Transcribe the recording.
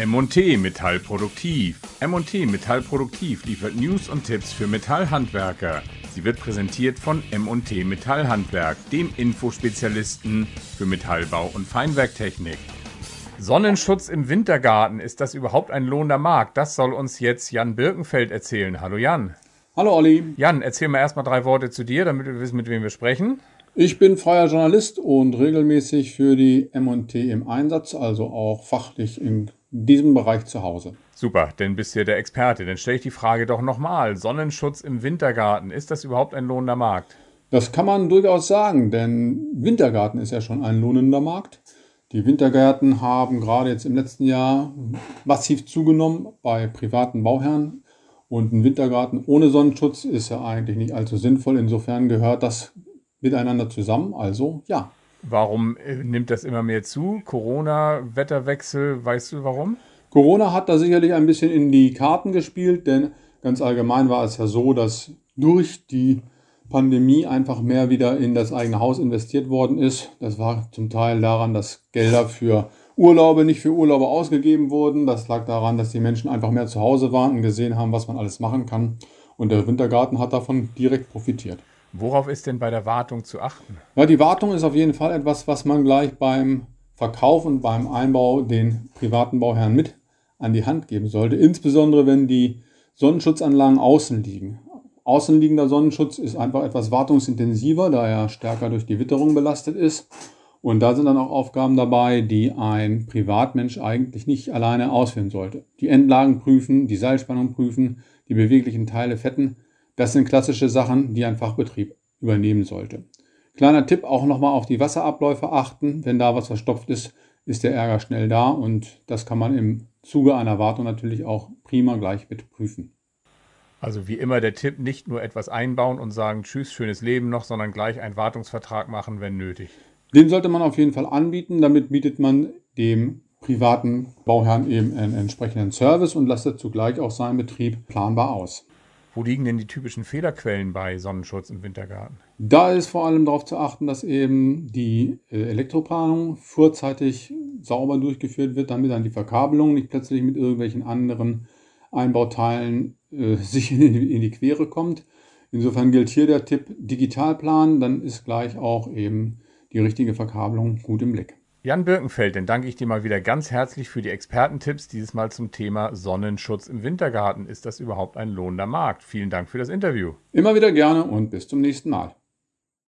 M&T Metallproduktiv. M&T Metallproduktiv liefert News und Tipps für Metallhandwerker. Sie wird präsentiert von M&T Metallhandwerk, dem Infospezialisten für Metallbau und Feinwerktechnik. Sonnenschutz im Wintergarten, ist das überhaupt ein lohnender Markt? Das soll uns jetzt Jan Birkenfeld erzählen. Hallo Jan. Hallo Olli. Jan, erzähl mal erstmal drei Worte zu dir, damit wir wissen, mit wem wir sprechen. Ich bin freier Journalist und regelmäßig für die M&T im Einsatz, also auch fachlich in diesem Bereich zu Hause. Super, denn bist du ja der Experte. Dann stelle ich die Frage doch nochmal. Sonnenschutz im Wintergarten, ist das überhaupt ein lohnender Markt? Das kann man durchaus sagen, denn Wintergarten ist ja schon ein lohnender Markt. Die Wintergärten haben gerade jetzt im letzten Jahr massiv zugenommen bei privaten Bauherren. Und ein Wintergarten ohne Sonnenschutz ist ja eigentlich nicht allzu sinnvoll. Insofern gehört das miteinander zusammen. Also ja. Warum äh, nimmt das immer mehr zu? Corona, Wetterwechsel, weißt du warum? Corona hat da sicherlich ein bisschen in die Karten gespielt, denn ganz allgemein war es ja so, dass durch die Pandemie einfach mehr wieder in das eigene Haus investiert worden ist. Das war zum Teil daran, dass Gelder für Urlaube nicht für Urlaube ausgegeben wurden. Das lag daran, dass die Menschen einfach mehr zu Hause waren und gesehen haben, was man alles machen kann. Und der Wintergarten hat davon direkt profitiert. Worauf ist denn bei der Wartung zu achten? Ja, die Wartung ist auf jeden Fall etwas, was man gleich beim Verkauf und beim Einbau den privaten Bauherren mit an die Hand geben sollte. Insbesondere wenn die Sonnenschutzanlagen außen liegen. Außenliegender Sonnenschutz ist einfach etwas wartungsintensiver, da er stärker durch die Witterung belastet ist. Und da sind dann auch Aufgaben dabei, die ein Privatmensch eigentlich nicht alleine ausführen sollte. Die Endlagen prüfen, die Seilspannung prüfen, die beweglichen Teile fetten das sind klassische Sachen, die ein Fachbetrieb übernehmen sollte. Kleiner Tipp, auch nochmal auf die Wasserabläufe achten. Wenn da was verstopft ist, ist der Ärger schnell da und das kann man im Zuge einer Wartung natürlich auch prima gleich mit prüfen. Also wie immer der Tipp, nicht nur etwas einbauen und sagen, tschüss, schönes Leben noch, sondern gleich einen Wartungsvertrag machen, wenn nötig. Den sollte man auf jeden Fall anbieten. Damit bietet man dem privaten Bauherrn eben einen entsprechenden Service und lasst zugleich auch seinen Betrieb planbar aus. Wo liegen denn die typischen Fehlerquellen bei Sonnenschutz im Wintergarten? Da ist vor allem darauf zu achten, dass eben die äh, Elektroplanung vorzeitig sauber durchgeführt wird, damit dann die Verkabelung nicht plötzlich mit irgendwelchen anderen Einbauteilen äh, sich in in die Quere kommt. Insofern gilt hier der Tipp Digitalplan, dann ist gleich auch eben die richtige Verkabelung gut im Blick. Jan Birkenfeld, dann danke ich dir mal wieder ganz herzlich für die Expertentipps, dieses Mal zum Thema Sonnenschutz im Wintergarten. Ist das überhaupt ein lohnender Markt? Vielen Dank für das Interview. Immer wieder gerne und bis zum nächsten Mal.